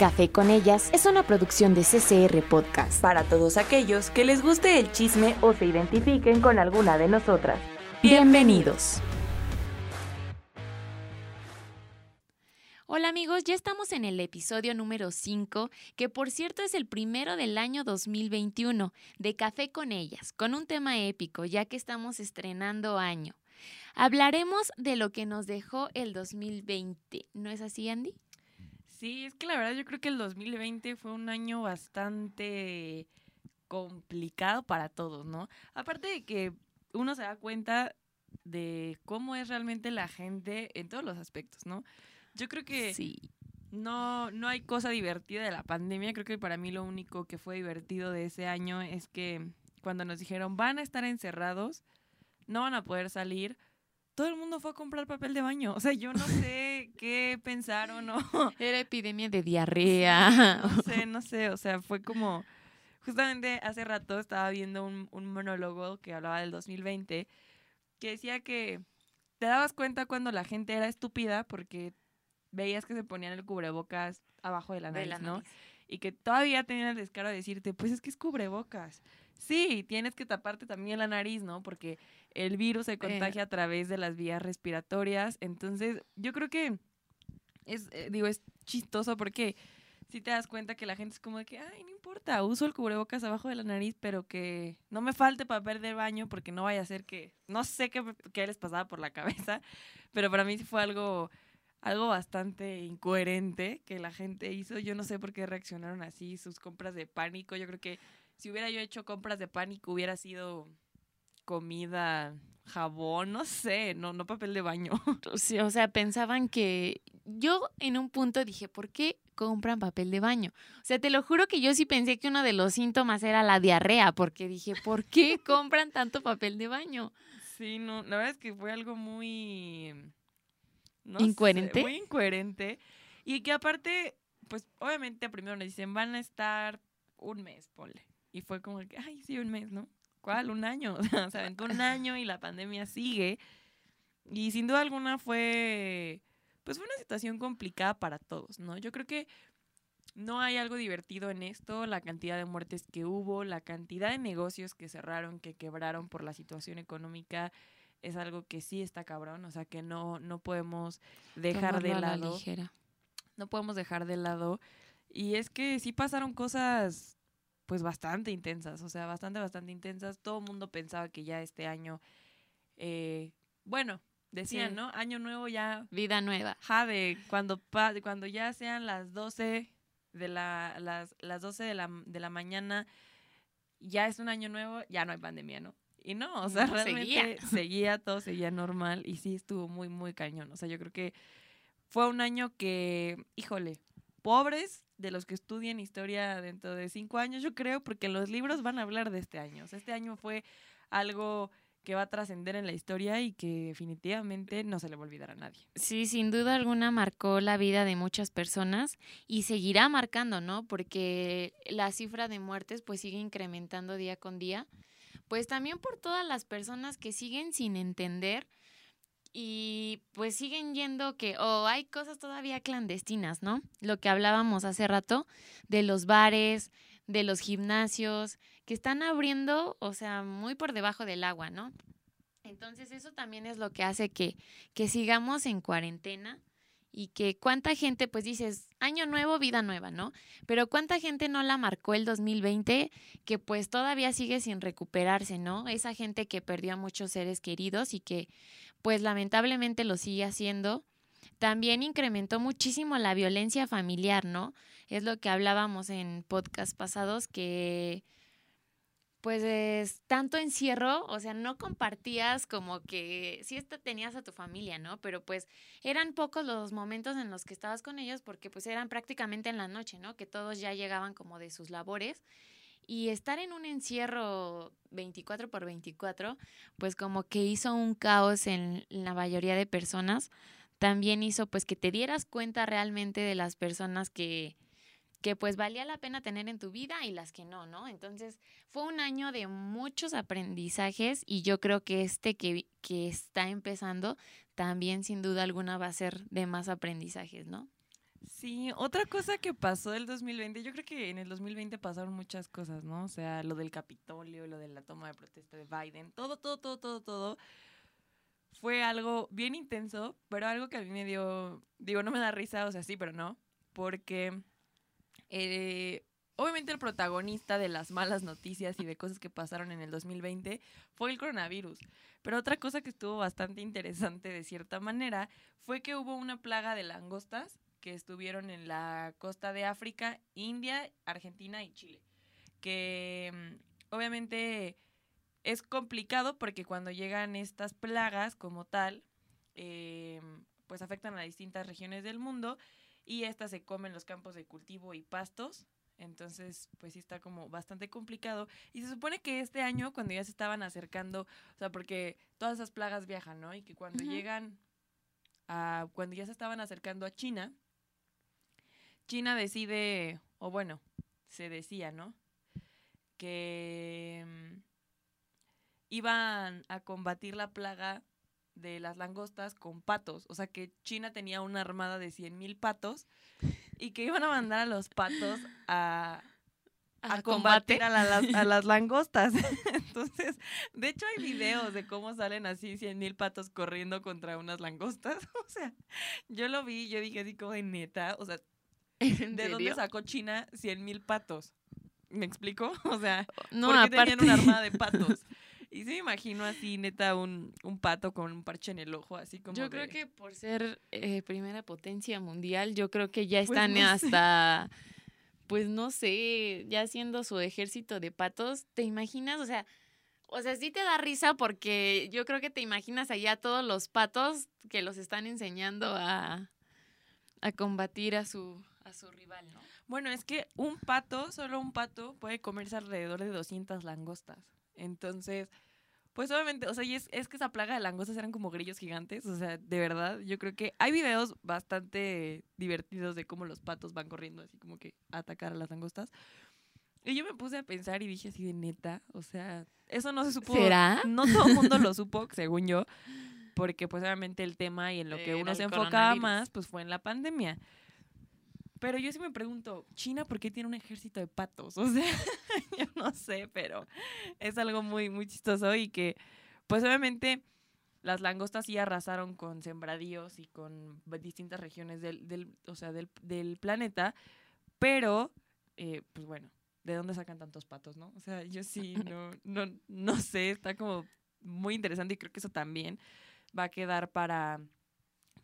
Café con ellas es una producción de CCR Podcast. Para todos aquellos que les guste el chisme o se identifiquen con alguna de nosotras. Bienvenidos. Hola amigos, ya estamos en el episodio número 5, que por cierto es el primero del año 2021, de Café con ellas, con un tema épico, ya que estamos estrenando año. Hablaremos de lo que nos dejó el 2020, ¿no es así Andy? Sí, es que la verdad yo creo que el 2020 fue un año bastante complicado para todos, ¿no? Aparte de que uno se da cuenta de cómo es realmente la gente en todos los aspectos, ¿no? Yo creo que sí. no, no hay cosa divertida de la pandemia. Creo que para mí lo único que fue divertido de ese año es que cuando nos dijeron van a estar encerrados, no van a poder salir, todo el mundo fue a comprar papel de baño. O sea, yo no sé qué pensaron o no. Era epidemia de diarrea. No sé, no sé. O sea, fue como. Justamente hace rato estaba viendo un, un monólogo que hablaba del 2020 que decía que te dabas cuenta cuando la gente era estúpida porque veías que se ponían el cubrebocas abajo de la nariz, De la ¿no? nariz. Y que todavía tenían el descaro de decirte, pues es que es cubrebocas. Sí, tienes que taparte también la nariz, ¿no? Porque el virus se contagia a través de las vías respiratorias. Entonces, yo creo que es, eh, digo, es chistoso porque si te das cuenta que la gente es como de que, ay, no importa, uso el cubrebocas abajo de la nariz, pero que no me falte papel de baño porque no vaya a ser que, no sé qué, qué les pasaba por la cabeza, pero para mí sí fue algo, algo bastante incoherente que la gente hizo. Yo no sé por qué reaccionaron así, sus compras de pánico. Yo creo que si hubiera yo hecho compras de pánico hubiera sido comida, jabón, no sé, no, no papel de baño. Sí, o sea, pensaban que yo en un punto dije, ¿por qué compran papel de baño? O sea, te lo juro que yo sí pensé que uno de los síntomas era la diarrea, porque dije, ¿por qué compran tanto papel de baño? Sí, no, la verdad es que fue algo muy... no sé, ¿Incoherente? muy incoherente. Y que aparte, pues obviamente primero nos dicen, van a estar un mes, ponle. Y fue como que, ay, sí, un mes, ¿no? ¿Cuál? Un año. O sea, se aventó un año y la pandemia sigue. Y sin duda alguna fue, pues fue una situación complicada para todos, ¿no? Yo creo que no hay algo divertido en esto, la cantidad de muertes que hubo, la cantidad de negocios que cerraron, que quebraron por la situación económica, es algo que sí está cabrón, o sea que no, no podemos dejar de Tomarlo a la lado ligera. no podemos dejar de lado. Y es que sí pasaron cosas pues bastante intensas, o sea, bastante, bastante intensas. Todo el mundo pensaba que ya este año, eh, bueno, decían, Sí. ¿no? Año nuevo ya, Vida nueva. ja, de cuando, pa- cuando ya sean las 12 de la, las, las 12 de la, de la mañana, ya es un año nuevo, ya no hay pandemia, ¿no? Y no, o sea, No, realmente seguía. seguía, todo seguía normal y sí estuvo muy, muy cañón. O sea, yo creo que fue un año que, híjole, pobres de los que estudien historia dentro de cinco años, yo creo, porque los libros van a hablar de este año. Este año fue algo que va a trascender en la historia y que definitivamente no se le va a olvidar a nadie. Sí, sin duda alguna marcó la vida de muchas personas y seguirá marcando, ¿no? Porque la cifra de muertes pues sigue incrementando día con día. Pues también por todas las personas que siguen sin entender y pues siguen yendo que, o hay cosas todavía clandestinas, ¿no? Lo que hablábamos hace rato de los bares, de los gimnasios, que están abriendo, o sea, muy por debajo del agua, ¿no? Entonces eso también es lo que hace que, que sigamos en cuarentena y que cuánta gente, pues dices, año nuevo, vida nueva, ¿no? Pero cuánta gente no la marcó el 2020 que pues todavía sigue sin recuperarse, ¿no? Esa gente que perdió a muchos seres queridos y que pues lamentablemente lo sigue haciendo. También incrementó muchísimo la violencia familiar, ¿no? Es lo que hablábamos en podcast pasados que pues es tanto encierro, o sea, no compartías como que sí tenías a tu familia, ¿no? Pero pues eran pocos los momentos en los que estabas con ellos porque pues eran prácticamente en la noche, ¿no? Que todos ya llegaban como de sus labores y estar en un encierro 24 por 24, pues como que hizo un caos en la mayoría de personas. También hizo pues que te dieras cuenta realmente de las personas que que pues valía la pena tener en tu vida y las que no, ¿no? Entonces fue un año de muchos aprendizajes y yo creo que este que, que está empezando también sin duda alguna va a ser de más aprendizajes, ¿no? Sí, otra cosa que pasó el 2020, yo creo que en el 2020 pasaron muchas cosas, ¿no? O sea, lo del Capitolio, lo de la toma de protesta de Biden, todo, todo, todo, todo, todo. Fue algo bien intenso, pero algo que a mí me dio, digo, no me da risa, o sea, sí, pero no, porque eh, obviamente el protagonista de las malas noticias y de cosas que pasaron en el 2020 fue el coronavirus. Pero otra cosa que estuvo bastante interesante de cierta manera fue que hubo una plaga de langostas que estuvieron en la costa de África, India, Argentina y Chile. Que mm, obviamente es complicado porque cuando llegan estas plagas como tal, eh, pues afectan a distintas regiones del mundo y estas se comen los campos de cultivo y pastos. Entonces, pues sí está como bastante complicado. Y se supone que este año, cuando ya se estaban acercando, o sea, porque todas esas plagas viajan, ¿no? Y que cuando llegan a, cuando ya se estaban acercando a China, China decide, o bueno, se decía, ¿no? Que mm, iban a combatir la plaga de las langostas con patos. O sea que China tenía una armada de 100.000 patos y que iban a mandar a los patos a, a, combatir a, a, las langostas. Entonces, de hecho hay videos de cómo salen así 100.000 patos corriendo contra unas langostas. O sea, yo lo vi, yo dije así como de neta, o sea, ¿De dónde sacó China 100 mil patos? ¿Me explico? O sea, no, porque tenían una armada de patos. Y sí me imagino así, neta, un, un, pato con un parche en el ojo, así como. Yo creo que por ser eh, primera potencia mundial, yo creo que ya pues están hasta. Pues no sé, ya haciendo su ejército de patos. ¿Te imaginas? O sea, o sea, sí te da risa porque yo creo que te imaginas allá todos los patos que los están enseñando a, a combatir a su, a su rival, ¿no? Bueno, es que un pato, solo un pato, puede comerse alrededor de 200 langostas. Entonces, pues obviamente, o sea, y es, es que esa plaga de langostas eran como grillos gigantes. O sea, de verdad, yo creo que hay videos bastante divertidos de cómo los patos van corriendo así como que a atacar a las langostas. Y yo me puse a pensar y dije así de neta, o sea, eso no se supo. ¿Será? No todo el mundo lo supo, según yo, porque pues obviamente el tema y en lo que uno se enfocaba más, pues fue en la pandemia. Pero yo sí me pregunto, ¿China por qué tiene un ejército de patos? O sea, yo no sé, pero es algo muy, muy chistoso y que, pues obviamente, las langostas sí arrasaron con sembradíos y con distintas regiones del, del, o sea, del, del planeta, pero, eh, pues bueno, ¿de dónde sacan tantos patos, no? O sea, yo sí no, no, no sé, está como muy interesante y creo que eso también va a quedar para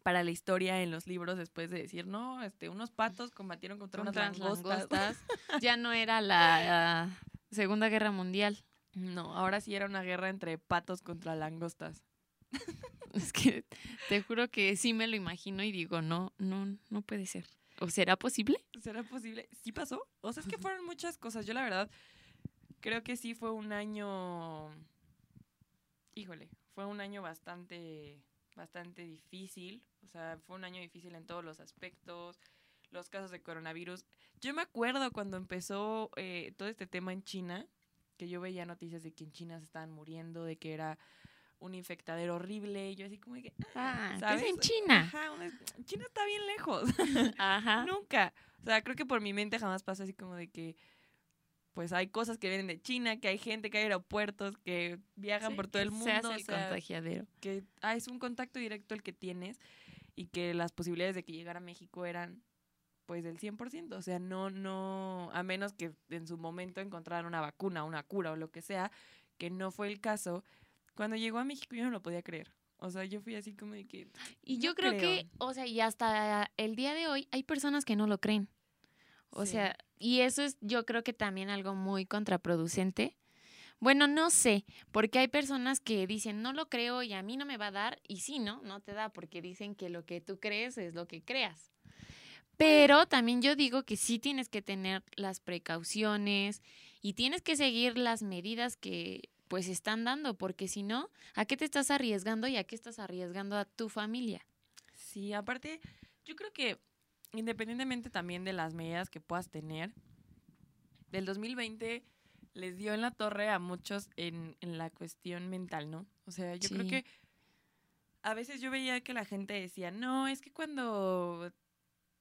para la historia en los libros después de decir, no, este, unos patos combatieron contra, unas langostas. ya no era la Segunda Guerra Mundial. No, ahora sí era una guerra entre patos contra langostas. es que te juro que sí me lo imagino y digo, no, no, no puede ser. ¿O será posible? ¿Será posible? ¿Sí pasó? O sea, es que fueron muchas cosas. Yo la verdad creo que sí fue un año... Híjole, fue un año bastante bastante difícil, o sea, fue un año difícil en todos los aspectos, los casos de coronavirus. Yo me acuerdo cuando empezó eh, todo este tema en China, que yo veía noticias de que en China se estaban muriendo, de que era un infectadero horrible, y yo así como que, ah, ah ¿sabes? en China. Ajá, China está bien lejos. Ajá. Nunca. O sea, creo que por mi mente jamás pasa así como de que pues hay cosas que vienen de China, que hay gente, que hay aeropuertos, que viajan por todo el mundo. Se hace el contagiadero. Que ah, es un contacto directo el que tienes y que las posibilidades de que llegara a México eran pues del 100%, o sea, no, no, a menos que en su momento encontraran una vacuna, una cura o lo que sea, que no fue el caso. Cuando llegó a México yo no lo podía creer. O sea, yo fui así como de que... Y yo creo, que, o sea, y hasta el día de hoy hay personas que no lo creen. O sea, y eso es yo creo que también algo muy contraproducente. Bueno, no sé, porque hay personas que dicen, no lo creo y a mí no me va a dar, y sí, ¿no? No te da, porque dicen que lo que tú crees es lo que creas. Pero también yo digo que sí tienes que tener las precauciones y tienes que seguir las medidas que pues están dando, porque si no, ¿a qué te estás arriesgando y a qué estás arriesgando a tu familia? Sí, aparte, yo creo que independientemente también de las medidas que puedas tener, del 2020 les dio en la torre a muchos en, la cuestión mental, ¿no? O sea, yo creo que a veces yo veía que la gente decía, no, es que cuando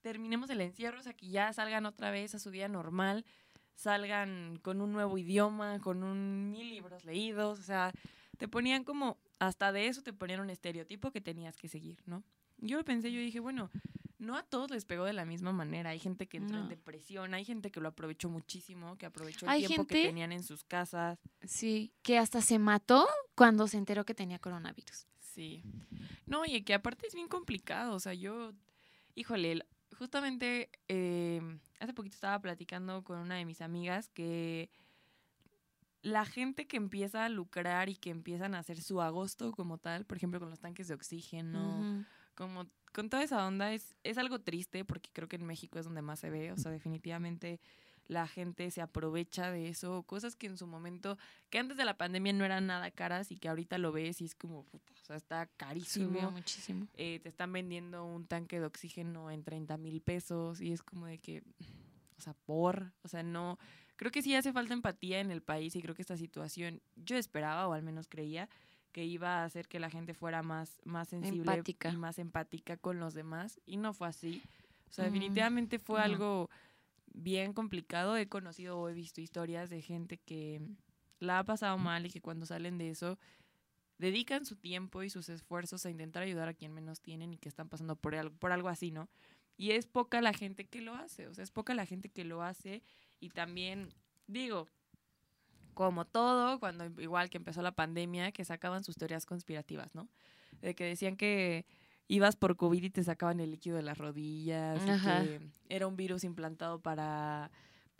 terminemos el encierro, o sea, que ya salgan otra vez a su vida normal, salgan con un nuevo idioma, con un mil libros leídos, o sea, te ponían como, hasta de eso te ponían un estereotipo que tenías que seguir, ¿no? Yo lo pensé, yo dije, bueno, no a todos les pegó de la misma manera. Hay gente que entró en depresión, hay gente que lo aprovechó muchísimo, que aprovechó el Hay tiempo que tenían en sus casas. Sí, que hasta se mató cuando se enteró que tenía coronavirus. Sí. No, y que aparte es bien complicado. O sea, yo, híjole, justamente eh, hace poquito estaba platicando con una de mis amigas que la gente que empieza a lucrar y que empiezan a hacer su agosto como tal, por ejemplo, con los tanques de oxígeno, como con toda esa onda, es, es algo triste porque creo que en México es donde más se ve. O sea, definitivamente la gente se aprovecha de eso, cosas que en su momento, que antes de la pandemia no eran nada caras y que ahorita lo ves y es como, puta, o sea, está carísimo. Muchísimo. Eh, te están vendiendo un tanque de oxígeno en 30 mil pesos y es como de que, o sea, por, o sea, no, creo que sí hace falta empatía en el país y creo que esta situación, yo esperaba o al menos creía que iba a hacer que la gente fuera más, más sensible Empática. y más empática con los demás y no fue así. O sea, Mm, definitivamente fue no. algo bien complicado. He conocido o he visto historias de gente que la ha pasado mal y que cuando salen de eso dedican su tiempo y sus esfuerzos a intentar ayudar a quien menos tienen y que están pasando por algo, por algo así, ¿no? Y es poca la gente que lo hace, o sea, es poca la gente que lo hace y también, digo, como todo, cuando igual que empezó la pandemia, que sacaban sus teorías conspirativas, ¿no? De que decían que ibas por COVID y te sacaban el líquido de las rodillas, y que era un virus implantado para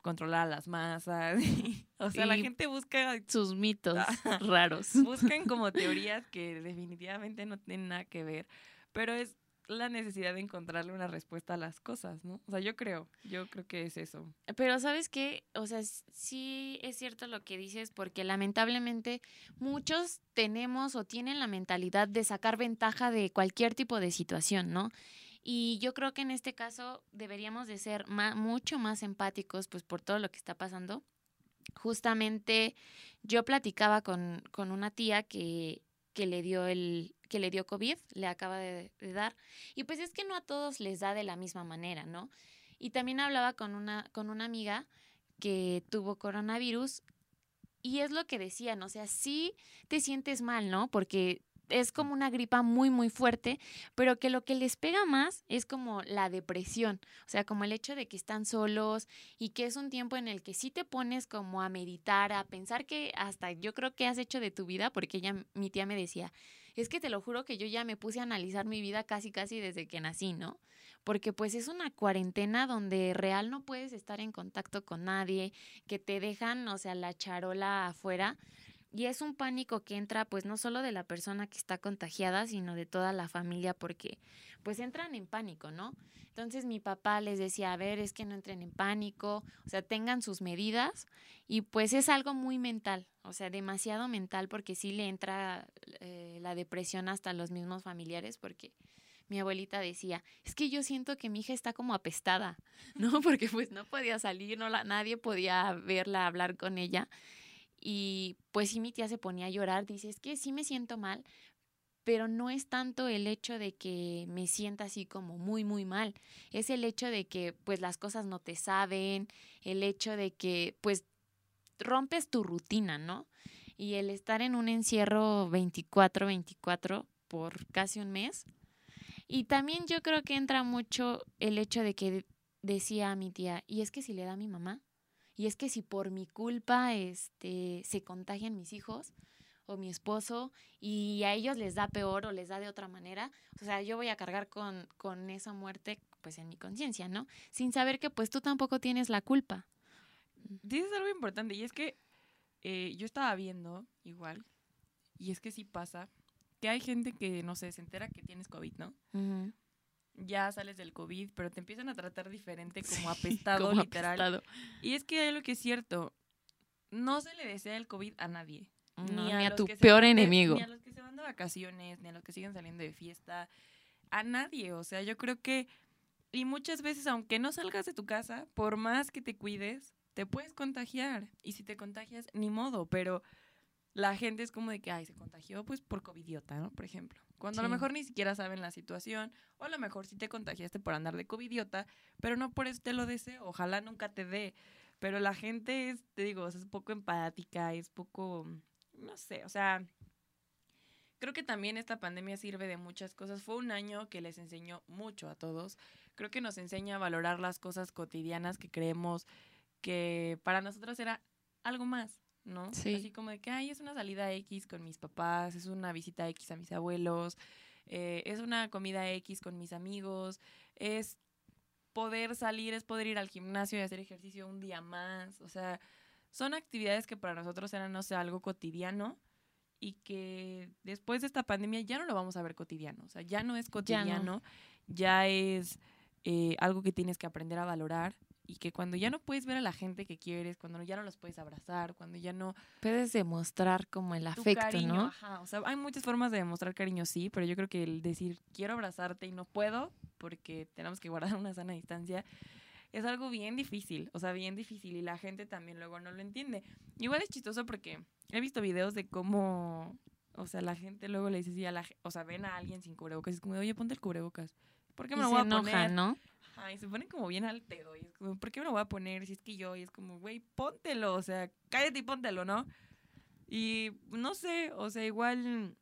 controlar a las masas. o sea, la gente busca Sus mitos raros. buscan como teorías que definitivamente no tienen nada que ver, pero es la necesidad de encontrarle una respuesta a las cosas, ¿no? O sea, yo creo, yo creo que es eso. Pero sabes qué, o sea, sí es cierto lo que dices, porque lamentablemente muchos tenemos o tienen la mentalidad de sacar ventaja de cualquier tipo de situación, ¿no? Y yo creo que en este caso deberíamos de ser ma- mucho más empáticos, pues por todo lo que está pasando. Justamente yo platicaba con, con una tía que, que le dio el que le dio COVID, le acaba de, dar. Y pues es que no a todos les da de la misma manera, ¿no? Y también hablaba con una, con una amiga que tuvo coronavirus y es lo que decían, o sea, sí te sientes mal, ¿no? Porque es como una gripa muy, muy fuerte, pero que lo que les pega más es como la depresión, o sea, como el hecho de que están solos y que es un tiempo en el que sí te pones como a meditar, a pensar que hasta yo creo que has hecho de tu vida, porque ella, mi tía me decía, es que te lo juro que yo ya me puse a analizar mi vida casi, casi desde que nací, ¿no? Porque pues es una cuarentena donde real no puedes estar en contacto con nadie, que te dejan, o sea, la charola afuera. Y es un pánico que entra pues no solo de la persona que está contagiada, sino de toda la familia porque pues entran en pánico, ¿no? Entonces mi papá les decía, a ver, es que no entren en pánico, o sea, tengan sus medidas y pues es algo muy mental, o sea, demasiado mental porque sí le entra eh, la depresión hasta los mismos familiares porque mi abuelita decía, es que yo siento que mi hija está como apestada, ¿no? Porque pues no podía salir, no la, nadie podía verla, hablar con ella. Y pues sí, mi tía se ponía a llorar, dice, es que sí me siento mal, pero no es tanto el hecho de que me sienta así como muy, muy mal, es el hecho de que pues las cosas no te saben, el hecho de que pues rompes tu rutina, ¿no? Y el estar en un encierro 24-24 por casi un mes. Y también yo creo que entra mucho el hecho de que decía a mi tía, y es que si le da a mi mamá, y es que si por mi culpa este, se contagian mis hijos o mi esposo y a ellos les da peor o les da de otra manera, o sea, yo voy a cargar con, con esa muerte pues en mi conciencia, ¿no? Sin saber que pues tú tampoco tienes la culpa. Dices algo importante y es que eh, yo estaba viendo igual, y es que sí pasa, que hay gente que, no sé, se entera que tienes COVID, ¿no? Ya sales del COVID, pero te empiezan a tratar diferente como Sí, apestado, como literal. apestado. Y es que hay algo que es cierto, no se le desea el COVID a nadie. No, ni a, tu se peor enemigo. Ni a los que se van de vacaciones, ni a los que siguen saliendo de fiesta, a nadie. O sea, yo creo que, y muchas veces, aunque no salgas de tu casa, por más que te cuides, te puedes contagiar. Y si te contagias, ni modo, pero la gente es como de que, ay, se contagió pues por covidiota, ¿no? Por ejemplo. Cuando a lo mejor ni siquiera saben la situación, o a lo mejor sí te contagiaste por andar de covidiota, pero no por eso te lo deseo, ojalá nunca te dé. Pero la gente es, te digo, es poco empática, es poco, no sé, o sea, creo que también esta pandemia sirve de muchas cosas. Fue un año que les enseñó mucho a todos. Creo que nos enseña a valorar las cosas cotidianas que creemos que para nosotros era algo más, ¿no? Sí. Así como de que, ay, es una salida X con mis papás, es una visita X a mis abuelos, eh, es una comida X con mis amigos, es poder salir, es poder ir al gimnasio y hacer ejercicio un día más. O sea, son actividades que para nosotros eran, no sé, algo cotidiano y que después de esta pandemia ya no lo vamos a ver cotidiano. O sea, ya no es Ya no. cotidiano, ya, es eh, algo que tienes que aprender a valorar y que cuando ya no puedes ver a la gente que quieres, cuando ya no los puedes abrazar, cuando ya no Puedes demostrar como el afecto, cariño, ¿no? ajá, o sea, hay muchas formas de demostrar cariño, sí, pero yo creo que el decir quiero abrazarte y no puedo porque tenemos que guardar una sana distancia es algo bien difícil, o sea, bien difícil y la gente también luego no lo entiende. Igual es chistoso porque he visto videos de cómo, o sea, la gente luego le dice así a la, o sea, ven a alguien sin cubrebocas y es como, oye, ponte el cubrebocas. ¿Por qué me Y lo se voy a enojan, poner? ¿no? Ajá, y se ponen como bien al pedo. Y es como, ¿por qué me lo voy a poner si es que yo? Y es como, güey, póntelo. O sea, cállate y póntelo, ¿no? Y no sé, o sea, igual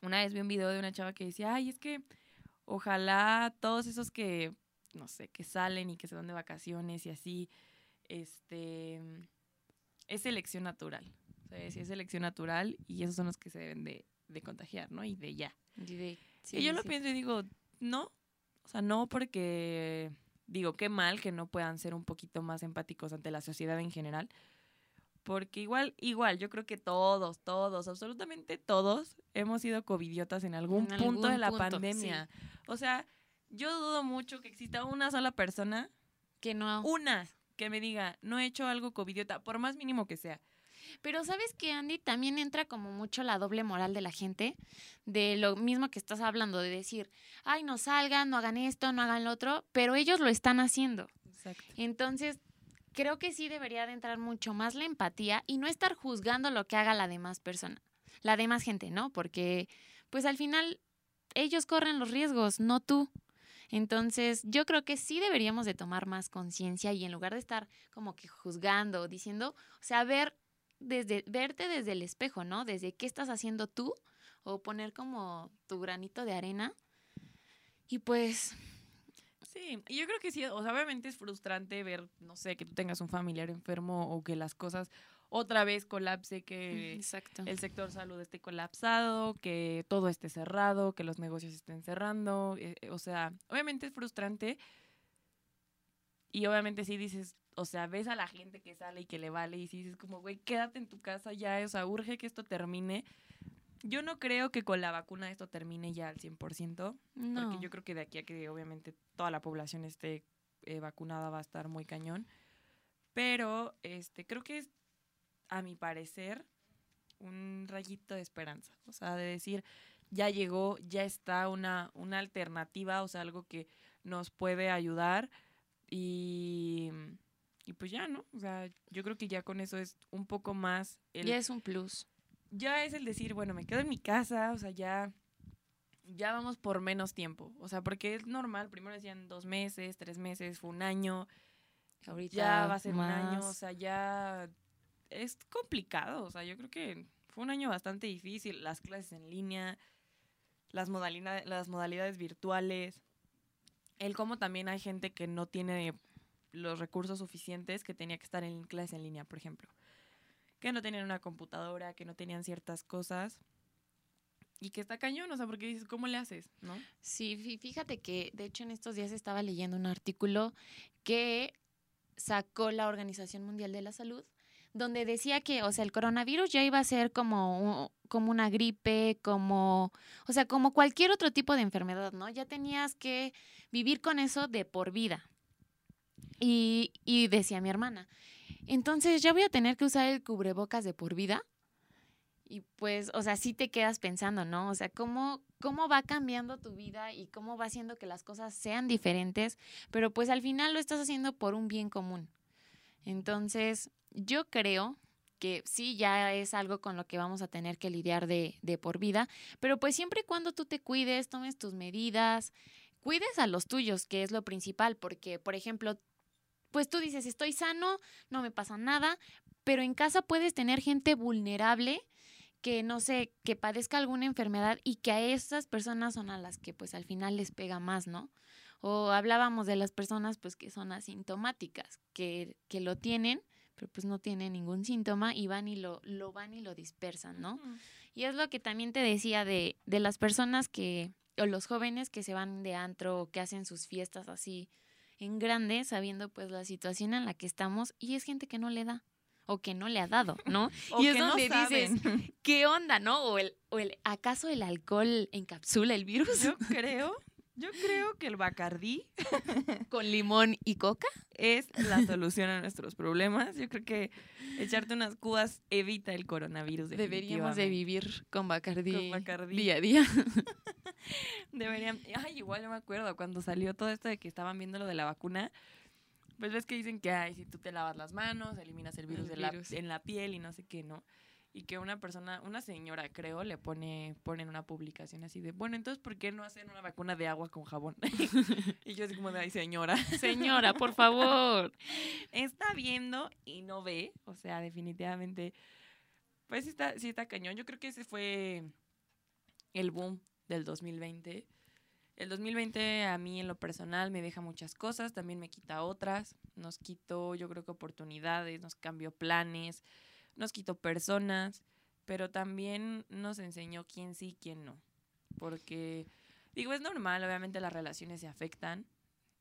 una vez vi un video de una chava que decía, ay, es que ojalá todos esos que, no sé, que salen y que se van de vacaciones y así, este, es selección natural. O sea, sí es selección natural y esos son los que se deben de, de contagiar, ¿no? Y de ya. Y de- sí, y yo sí, lo pienso y digo, no. O sea, no porque digo, qué mal que no puedan ser un poquito más empáticos ante la sociedad en general. Porque igual, igual, yo creo que todos, todos, absolutamente todos hemos sido covidiotas en algún En punto de la punto, sí. pandemia. O sea, yo dudo mucho que exista una sola persona, Que no. una, que me diga, no he hecho algo covidiota, por más mínimo que sea. Pero sabes que Andy también entra como mucho la doble moral de la gente, de lo mismo que estás hablando, de decir, ay, no salgan, no hagan esto, no hagan lo otro, pero ellos lo están haciendo. Exacto. Entonces, creo que sí debería de entrar mucho más la empatía y no estar juzgando lo que haga la demás persona, la demás gente, ¿no? Porque, pues al final, ellos corren los riesgos, no tú. Entonces, yo creo que sí deberíamos de tomar más conciencia y en lugar de estar como que juzgando, diciendo, o sea, ver desde, verte desde el espejo, ¿no? Desde qué estás haciendo tú o poner como tu granito de arena. Y pues, Sí, yo creo que sí, o sea, obviamente es frustrante ver, no sé, que tú tengas un familiar enfermo o que las cosas otra vez colapse, que exacto. el sector salud esté colapsado, que todo esté cerrado, que los negocios estén cerrando, eh, eh, o sea, obviamente es frustrante y obviamente sí dices, o sea, ves a la gente que sale y que le vale y sí dices como, güey, quédate en tu casa ya, o sea, urge que esto termine. Yo no creo que con la vacuna esto termine ya al 100%. no. Porque yo creo que de aquí a que obviamente toda la población esté eh, vacunada va a estar muy cañón. Pero este creo que es, a mi parecer, un rayito de esperanza. O sea, de decir, ya llegó, ya está una, una alternativa, o sea, algo que nos puede ayudar. Y, y pues ya, ¿no? O sea, yo creo que ya con eso es un poco más el, ya es un plus. ya es el decir, bueno, me quedo en mi casa, o sea, ya, ya vamos por menos tiempo. O sea, porque es normal, primero decían dos meses, tres meses, fue un año, Ahorita ya va a ser un año, o sea, ya es complicado. O sea, yo creo que fue un año bastante difícil, las clases en línea, las, modalidades las modalidades virtuales, el cómo también hay gente que no tiene los recursos suficientes que tenía que estar en clases en línea, por ejemplo que no tenían una computadora, que no tenían ciertas cosas. Y que está cañón, o sea, porque dices, ¿cómo le haces? ¿No? Sí, fí- fíjate que de hecho en estos días estaba leyendo un artículo que sacó la Organización Mundial de la Salud, donde decía que, o sea, el coronavirus ya iba a ser como, como una gripe, como, o sea, como cualquier otro tipo de enfermedad, ¿no? Ya tenías que vivir con eso de por vida. Y, y decía mi hermana, entonces ya voy a tener que usar el cubrebocas de por vida. Y pues, o sea, sí te quedas pensando, ¿no? O sea, ¿cómo, cómo va cambiando tu vida y cómo va haciendo que las cosas sean diferentes, pero pues al final lo estás haciendo por un bien común. Entonces, yo creo que sí ya es algo con lo que vamos a tener que lidiar de, de por vida, pero pues siempre y cuando tú te cuides, tomes tus medidas, cuides a los tuyos, que es lo principal, porque, por ejemplo, pues tú dices, estoy sano, no me pasa nada, pero en casa puedes tener gente vulnerable que no sé, que padezca alguna enfermedad y que a esas personas son a las que pues al final les pega más, ¿no? O hablábamos de las personas pues que son asintomáticas, que, que lo tienen, pero pues no tienen ningún síntoma y van y lo, lo van y lo dispersan, ¿no? Y es lo que también te decía de, de las personas que, o los jóvenes que se van de antro o que hacen sus fiestas así en grande, sabiendo pues la situación en la que estamos y es gente que no le da o que no le ha dado, ¿no? O y es que no donde dices. ¿qué onda, no? O el, o el, ¿acaso el alcohol encapsula el virus Yo creo, yo creo que el Bacardí con limón y coca? es la solución a nuestros problemas. Yo creo que echarte unas cubas evita el coronavirus. Deberíamos de vivir con Bacardí, Con Bacardí. día a día. Deberían. Ay, igual yo me acuerdo cuando salió todo esto de que estaban viendo lo de la vacuna. Pues ves que dicen que ay, si tú te lavas las manos, eliminas el virus, El de la- virus. en la piel y no sé qué, ¿no? Y que una persona, una señora creo, le pone, pone en una publicación así de, bueno, entonces, ¿por qué no hacen una vacuna de agua con jabón? y yo así como de, ay, señora, Señora, por favor. está viendo y no ve. O sea, definitivamente, pues sí está, sí está cañón. Yo creo que ese fue el boom del 2020. El 2020 a mí en lo personal me deja muchas cosas, también me quita otras, nos quitó yo creo que oportunidades, nos cambió planes, nos quitó personas, pero también nos enseñó quién sí, quién no. Porque, digo, es normal, obviamente las relaciones se afectan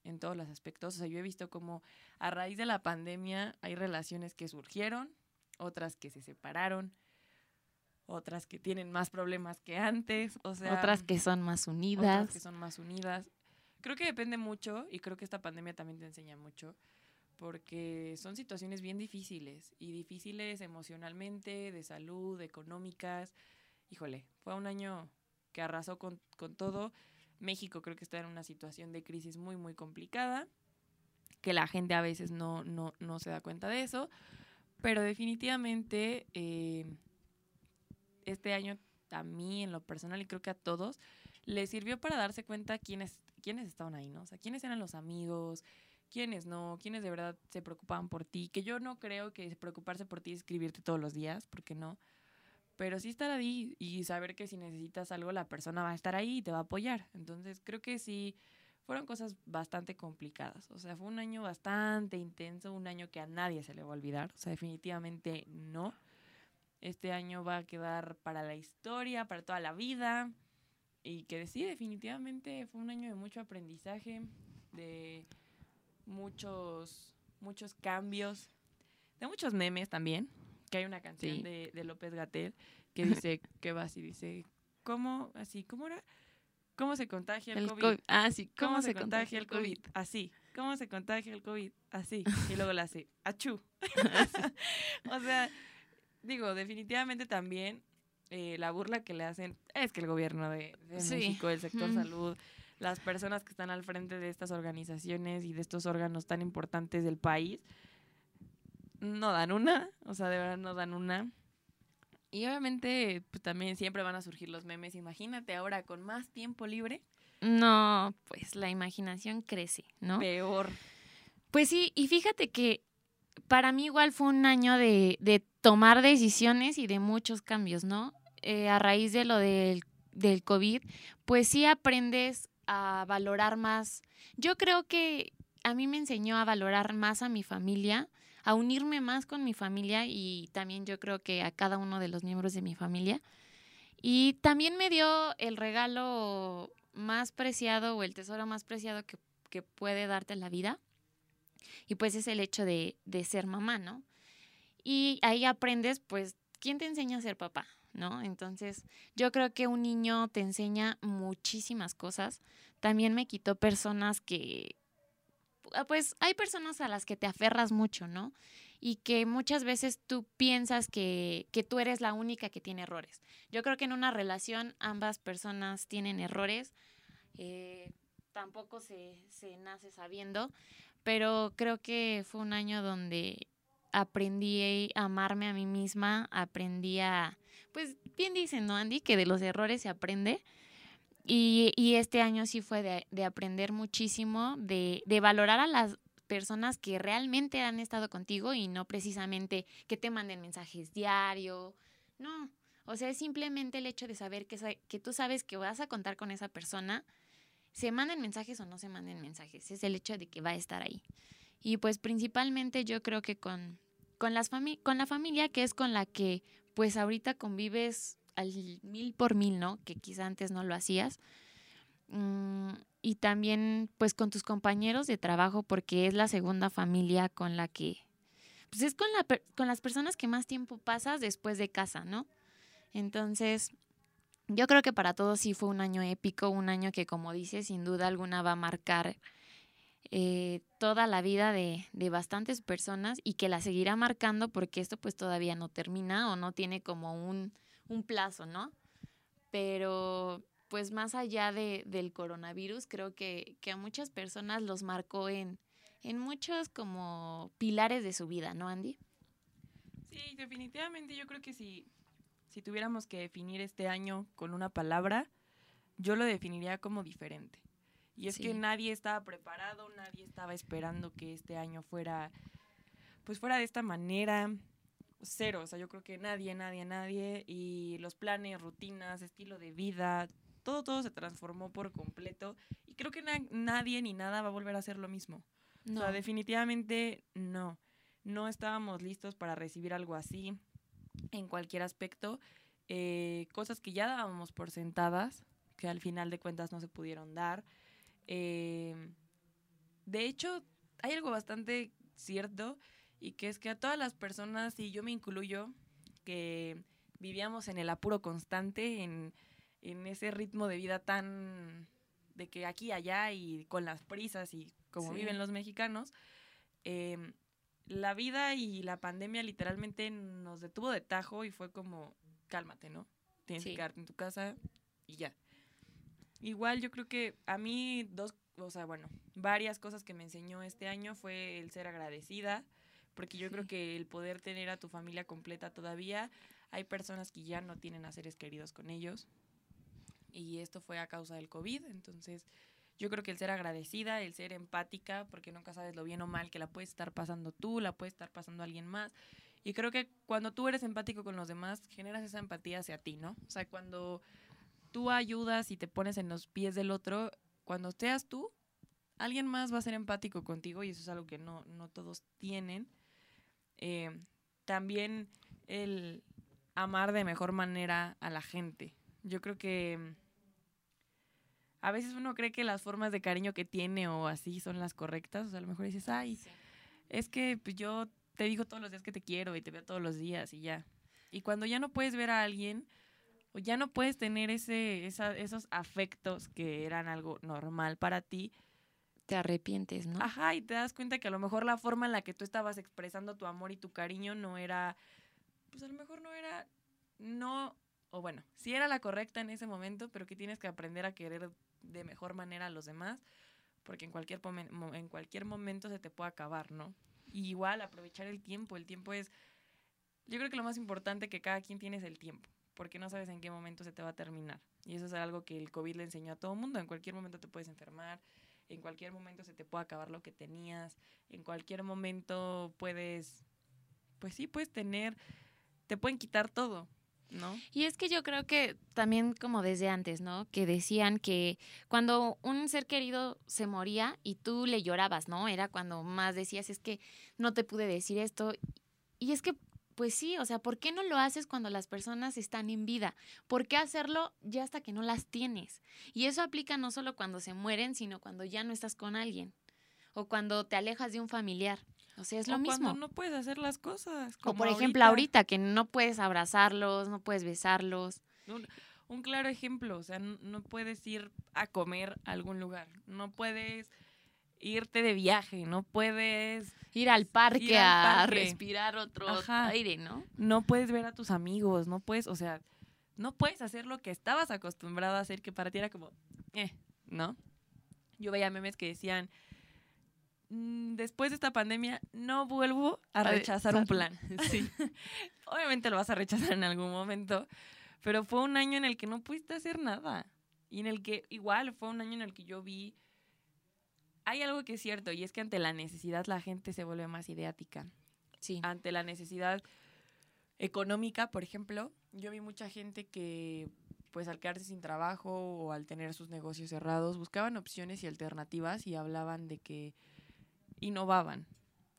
en todos los aspectos. O sea, yo he visto como a raíz de la pandemia hay relaciones que surgieron, otras que se separaron, otras que tienen más problemas que antes, o sea, Otras que son más otras unidas. que son más unidas. Creo que depende mucho y creo que esta pandemia también te enseña mucho porque son situaciones bien difíciles y difíciles emocionalmente, de salud, económicas. Híjole, fue un año que arrasó con, con todo. México creo que está en una situación de crisis muy, muy complicada, que la gente a veces no, no, no se da cuenta de eso, pero definitivamente eh, este año a mí en lo personal y creo que a todos les sirvió para darse cuenta quiénes, quiénes estaban ahí, ¿no? O sea, quiénes eran los amigos, quiénes no, quiénes de verdad se preocupaban por ti, que yo no creo que preocuparse por ti es escribirte todos los días, porque no, pero sí estar ahí y saber que si necesitas algo la persona va a estar ahí y te va a apoyar. Entonces creo que sí fueron cosas bastante complicadas. O sea, fue un año bastante intenso, un año que a nadie se le va a olvidar. O sea, definitivamente no. Este año va a quedar para la historia, para toda la vida. Y que sí, definitivamente fue un año de mucho aprendizaje, de muchos, muchos cambios, de muchos memes también. Que hay una canción Sí. de, de López Gatel que dice, que va así, dice, ¿cómo, así, cómo era? ¿Cómo se contagia el, El COVID? COVID. Ah, sí, ¿Cómo, se, contagia el COVID? Así. ¿Cómo se contagia el COVID? Así. Y luego la hace, achú. o sea, digo, definitivamente también eh, la burla que le hacen es que el gobierno de, de Sí. México, el sector salud, las personas que están al frente de estas organizaciones y de estos órganos tan importantes del país, no dan una, o sea, de verdad no dan una. Y obviamente, pues también siempre van a surgir los memes. Imagínate ahora con más tiempo libre, No, pues la imaginación crece, ¿no? peor. Pues sí, y fíjate que para mí igual fue un año de, de tomar decisiones y de muchos cambios, ¿no? Eh, a raíz de lo del, del COVID, pues sí aprendes a valorar más. Yo creo que a mí me enseñó a valorar más a mi familia, a unirme más con mi familia y también yo creo que a cada uno de los miembros de mi familia. Y también me dio el regalo más preciado o el tesoro más preciado que, que puede darte la vida. Y pues es el hecho de, de ser mamá, ¿no? Y ahí aprendes, pues, ¿quién te enseña a ser papá? ¿No? Entonces, yo creo que un niño te enseña muchísimas cosas. También me quitó personas que, ah, pues, hay personas a las que te aferras mucho, ¿no? Y que muchas veces tú piensas que, que tú eres la única que tiene errores. Yo creo que en una relación ambas personas tienen errores. eh, tampoco se, se nace sabiendo, pero creo que fue un año donde aprendí a amarme a mí misma, aprendí a, pues bien dicen, ¿no, Andy? Que de los errores se aprende. Y, y este año sí fue de, de aprender muchísimo, de, de valorar a las personas que realmente han estado contigo y no precisamente que te manden mensajes diario. No, o sea, es simplemente el hecho de saber que, que tú sabes que vas a contar con esa persona, se manden mensajes o no se manden mensajes, es el hecho de que va a estar ahí. Y pues principalmente yo creo que con, con, las con la familia, que es con la que pues ahorita convives al mil por mil, ¿no? Que quizá antes no lo hacías. Mm, y también pues con tus compañeros de trabajo, porque es la segunda familia con la que, pues es con, la, con las personas que más tiempo pasas después de casa, ¿no? Entonces, yo creo que para todos sí fue un año épico, un año que como dices, sin duda alguna va a marcar eh, toda la vida de, de, bastantes personas y que la seguirá marcando porque esto pues todavía no termina o no tiene como un, un plazo, ¿no? Pero pues más allá de, del coronavirus, creo que, que, a muchas personas los marcó en, en muchos como pilares de su vida, ¿no, Andy? Sí, definitivamente yo creo que si, si tuviéramos que definir este año con una palabra, yo lo definiría como diferente. Y es que nadie estaba preparado, nadie estaba esperando que este año fuera, pues fuera de esta manera. Cero, o sea, yo creo que nadie, nadie, nadie. Y los planes, rutinas, estilo de vida, todo, todo se transformó por completo. Y creo que nadie ni nada va a volver a ser lo mismo. O sea, definitivamente no. No estábamos listos para recibir algo así en cualquier aspecto. Eh, cosas que ya dábamos por sentadas, que al final de cuentas no se pudieron dar. Eh, de hecho, hay algo bastante cierto y que es que a todas las personas, y yo me incluyo, que vivíamos en el apuro constante, en, ese ritmo de vida tan de que aquí y allá y con las prisas y como viven los mexicanos, em, la vida y la pandemia literalmente nos detuvo de tajo y fue como, cálmate, ¿no? Tienes que quedarte en tu casa y ya. Igual yo creo que a mí dos, o sea, bueno, varias cosas que me enseñó este año fue el ser agradecida, porque yo creo que el poder tener a tu familia completa todavía, hay personas que ya no tienen a seres queridos con ellos, y esto fue a causa del COVID, entonces yo creo que el ser agradecida, el ser empática, porque nunca sabes lo bien o mal que la puedes estar pasando tú, la puedes estar pasando alguien más. Y creo que cuando tú eres empático con los demás, generas esa empatía hacia ti, ¿no? O sea, cuando tú ayudas y te pones en los pies del otro, cuando seas tú, alguien más va a ser empático contigo y eso es algo que no, no todos tienen. Eh, también el amar de mejor manera a la gente. Yo creo que mm, a veces uno cree que las formas de cariño que tiene o así son las correctas. O sea, a lo mejor dices, ay, es que pues, yo te digo todos los días que te quiero y te veo todos los días y ya. Y cuando ya no puedes ver a alguien, o ya no puedes tener ese, esos afectos que eran algo normal para ti. Te arrepientes, ¿no? Ajá, y te das cuenta que a lo mejor la forma en la que tú estabas expresando tu amor y tu cariño no era, pues a lo mejor no era, no, o bueno, sí era la correcta en ese momento, pero que tienes que aprender a querer de mejor manera a los demás, porque en cualquier, en cualquier momento se te puede acabar, ¿no? Y igual aprovechar el tiempo, el tiempo es, yo creo que lo más importante que cada quien tiene es el tiempo porque no sabes en qué momento se te va a terminar. Y eso es algo que el COVID le enseñó a todo mundo. En cualquier momento te puedes enfermar, en cualquier momento se te puede acabar lo que tenías, en cualquier momento puedes, pues sí, puedes tener, te pueden quitar todo. ¿No? Y es que yo creo que también como desde antes, ¿no? Que decían que cuando un ser querido se moría y tú le llorabas, ¿no? Era cuando más decías, es que no te pude decir esto. Y es que pues sí, o sea, ¿por qué no lo haces cuando las personas están en vida? ¿Por qué hacerlo ya hasta que no las tienes? Y eso aplica no solo cuando se mueren, sino cuando ya no estás con alguien o cuando te alejas de un familiar. O sea, es lo mismo. Cuando no puedes hacer las cosas. Como o por ejemplo ahorita que no puedes abrazarlos, no puedes besarlos. Un, claro ejemplo, o sea, no puedes ir a comer a algún lugar, no puedes irte de viaje, no puedes ir al parque, a respirar otro aire, ¿no? No puedes ver a tus amigos, no puedes, o sea, no puedes hacer lo que estabas acostumbrado a hacer, que para ti era como, eh, ¿no? Yo veía memes que decían, mm, después de esta pandemia no vuelvo a rechazar un plan. Sí. Obviamente lo vas a rechazar en algún momento, pero fue un año en el que no pudiste hacer nada. Y en el que igual fue un año en el que yo vi... Hay algo que es cierto y es que ante la necesidad la gente se vuelve más ideática. Sí. Ante la necesidad económica, por ejemplo, yo vi mucha gente que pues al quedarse sin trabajo o al tener sus negocios cerrados, buscaban opciones y alternativas y hablaban de que innovaban,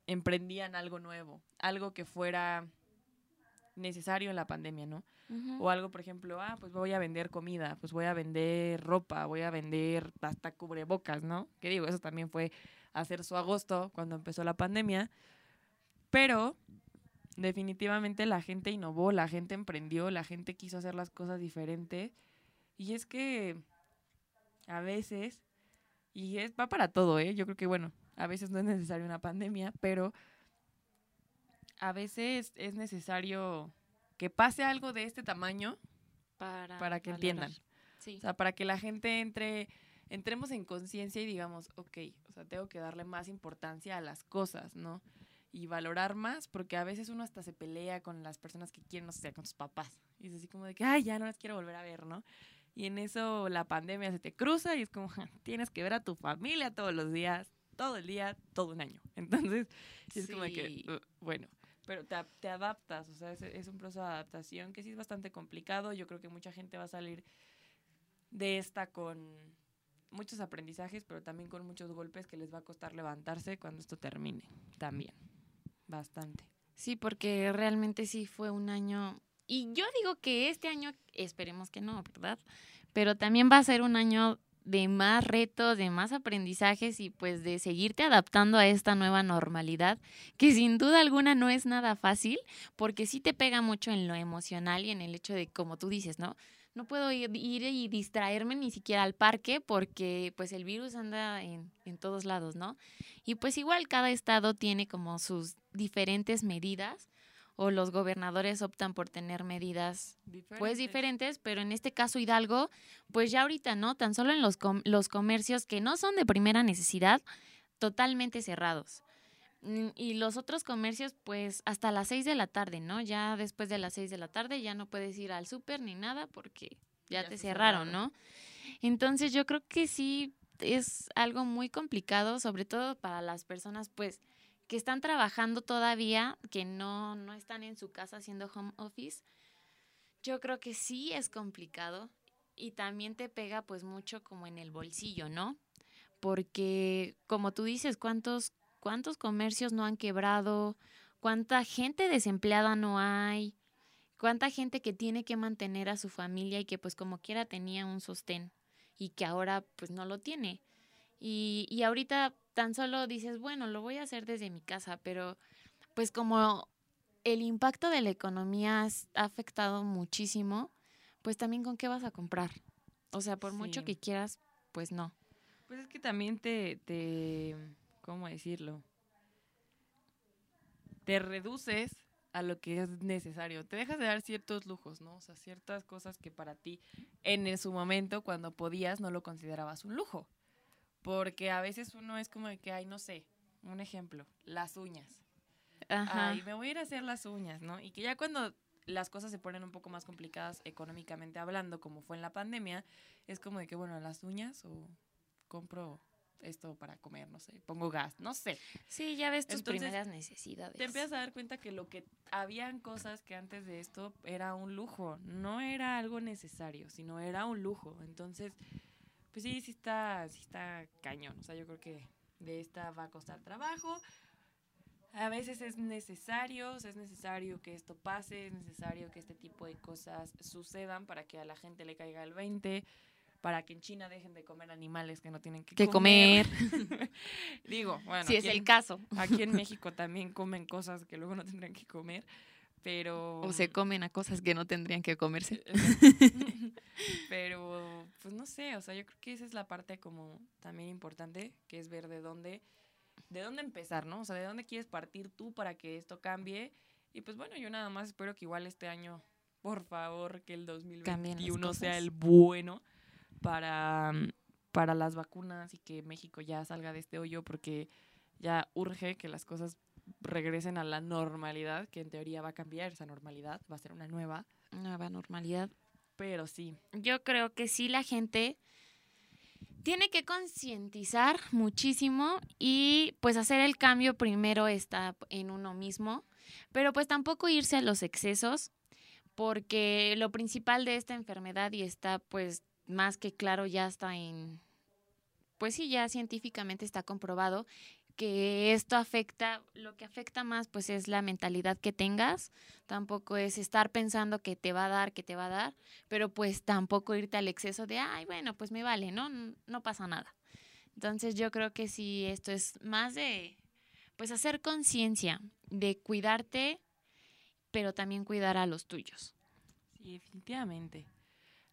emprendían algo nuevo, algo que fuera necesario en la pandemia, ¿no? Ujú. O algo, por ejemplo, ah, pues voy a vender comida, pues voy a vender ropa, voy a vender hasta cubrebocas, ¿no? Que digo, eso también fue hacer su agosto cuando empezó la pandemia. Pero definitivamente la gente innovó, la gente emprendió, la gente quiso hacer las cosas diferentes. Y es que a veces, y es, va para todo, ¿eh? Yo creo que, bueno, a veces no es necesario una pandemia, pero a veces es necesario que pase algo de este tamaño Para, para que valorar. entiendan. Sí. O sea, para que la gente entre, entremos en conciencia y digamos, ok, o sea, tengo que darle más importancia a las cosas, ¿no? Y valorar más, porque a veces uno hasta se pelea con las personas que quieren, no sé, con tus papás. Y es así como de que, ay, ya no las quiero volver a ver, ¿no? Y en eso la pandemia se te cruza y es como, "Ja, tienes que ver a tu familia todos los días, todo el día, todo un año. Entonces, sí es como de que. "Uh, bueno, pero te, te adaptas, o sea, es, es un proceso de adaptación que sí es bastante complicado. Yo creo que mucha gente va a salir de esta con muchos aprendizajes, pero también con muchos golpes que les va a costar levantarse cuando esto termine. También, bastante. Sí, porque realmente sí fue un año. Y yo digo que este año, esperemos que no, ¿verdad? Pero también va a ser un año de más retos, de más aprendizajes y pues de seguirte adaptando a esta nueva normalidad, que sin duda alguna no es nada fácil, porque sí te pega mucho en lo emocional y en el hecho de, como tú dices, ¿no? No puedo ir, y distraerme ni siquiera al parque porque pues el virus anda en, en todos lados, ¿no? Y pues igual cada estado tiene como sus diferentes medidas o los gobernadores optan por tener medidas pues diferentes, pero en este caso Hidalgo, pues ya ahorita no, tan solo en los, com- los comercios que no son de primera necesidad, totalmente cerrados. Mm, Y los otros comercios, pues hasta las 6 de la tarde, ¿no? Ya después de las 6 de la tarde ya no puedes ir al súper ni nada porque ya, Ya te cerraron, cerraron. ¿no? Entonces yo creo que sí es algo muy complicado, sobre todo para las personas, pues, que están trabajando todavía, que no, no están en su casa haciendo home office. Yo creo que sí es complicado y también te pega pues mucho como en el bolsillo, ¿no? Porque como tú dices, ¿cuántos, cuántos comercios no han quebrado? ¿Cuánta gente desempleada no hay? ¿Cuánta gente que tiene que mantener a su familia y que pues como quiera tenía un sostén y que ahora pues no lo tiene? Y, y ahorita tan solo dices, bueno, lo voy a hacer desde mi casa, pero pues como el impacto de la economía ha afectado muchísimo, pues también con qué vas a comprar. O sea, por mucho que quieras, pues no. Pues es que también te, te, ¿cómo decirlo? Te reduces a lo que es necesario. Te dejas de dar ciertos lujos, ¿no? O sea, ciertas cosas que para ti en su momento, cuando podías, no lo considerabas un lujo. Porque a veces uno es como de que, ay, no sé, un ejemplo, las uñas. Ajá. Ay, me voy a ir a hacer las uñas, ¿no? Y que ya cuando las cosas se ponen un poco más complicadas económicamente hablando, como fue en la pandemia, es como de que, bueno, las uñas o compro esto para comer, no sé, pongo gas, no sé. Sí, ya ves tus Entonces, primeras necesidades. Te empiezas a dar cuenta que lo que habían cosas que antes de esto era un lujo, no era algo necesario, sino era un lujo. Entonces, pues sí, sí está, sí está cañón. O sea, yo creo que de esta va a costar trabajo. A veces es necesario, o sea, es necesario que esto pase, es necesario que este tipo de cosas sucedan para que a la gente le caiga el 20, para que en China dejen de comer animales que no tienen que, Que comer. Digo, bueno, si es el caso. Aquí en México también comen cosas que luego no tendrían que comer, pero... O se comen a cosas que no tendrían que comerse. pero, pues no sé, o sea, yo creo que esa es la parte como también importante, que es ver de dónde, de dónde empezar, ¿no? O sea, de dónde quieres partir tú para que esto cambie. Y pues bueno, yo nada más espero que igual este año, por favor, que el Cambien las 2021 sea el bueno para, para las vacunas y que México ya salga de este hoyo, porque ya urge que las cosas regresen a la normalidad, que en teoría va a cambiar esa normalidad, va a ser una nueva, Nueva normalidad. Pero sí. Yo creo que sí la gente tiene que concientizar muchísimo y pues hacer el cambio primero está en uno mismo, pero pues tampoco irse a los excesos, porque lo principal de esta enfermedad y está pues más que claro ya está en, pues sí, ya científicamente está comprobado que esto afecta, lo que afecta más pues es la mentalidad que tengas, tampoco es estar pensando que te va a dar, que te va a dar, pero pues tampoco irte al exceso de, ay, bueno, pues me vale, ¿no? No pasa nada. Entonces yo creo que sí, esto es más de, pues hacer conciencia, de cuidarte, pero también cuidar a los tuyos. Sí, definitivamente.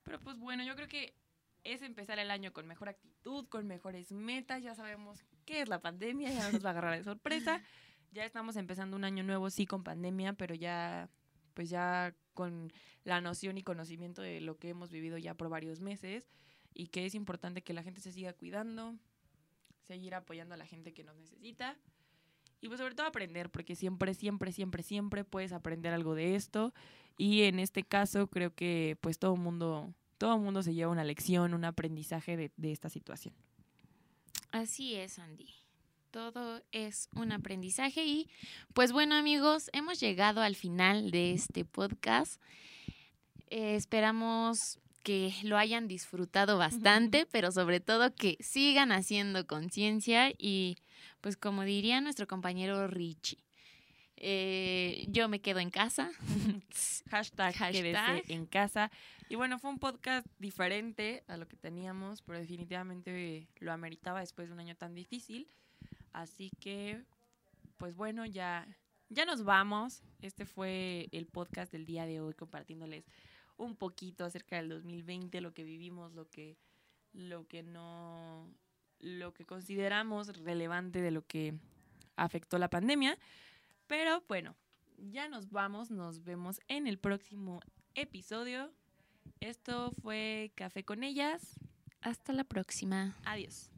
Pero pues bueno, yo creo que es empezar el año con mejor actitud, con mejores metas. Ya sabemos qué es la pandemia, ya no nos va a agarrar de sorpresa. Ya estamos empezando un año nuevo, sí, con pandemia, pero ya, pues ya con la noción y conocimiento de lo que hemos vivido ya por varios meses y que es importante que la gente se siga cuidando, seguir apoyando a la gente que nos necesita. Y pues sobre todo aprender, porque siempre, siempre, siempre, siempre puedes aprender algo de esto. Y en este caso creo que pues todo mundo, todo mundo se lleva una lección, un aprendizaje de, de esta situación. Así es, Andy. Todo es un aprendizaje y pues bueno amigos, hemos llegado al final de este podcast. Eh, esperamos que lo hayan disfrutado bastante, pero sobre todo que sigan haciendo conciencia y pues como diría nuestro compañero Richie, eh, yo me quedo en casa. Hashtag, quédese Hashtag. en casa. Y bueno, fue un podcast diferente a lo que teníamos, pero definitivamente lo ameritaba después de un año tan difícil. Así que, pues bueno, ya, ya nos vamos. Este fue el podcast del día de hoy, compartiéndoles un poquito acerca del 2020, lo que vivimos, lo que, lo que no, lo que consideramos relevante de lo que afectó la pandemia. Pero bueno, ya nos vamos, nos vemos en el próximo episodio. Esto fue Café con ellas. Hasta la próxima. Adiós.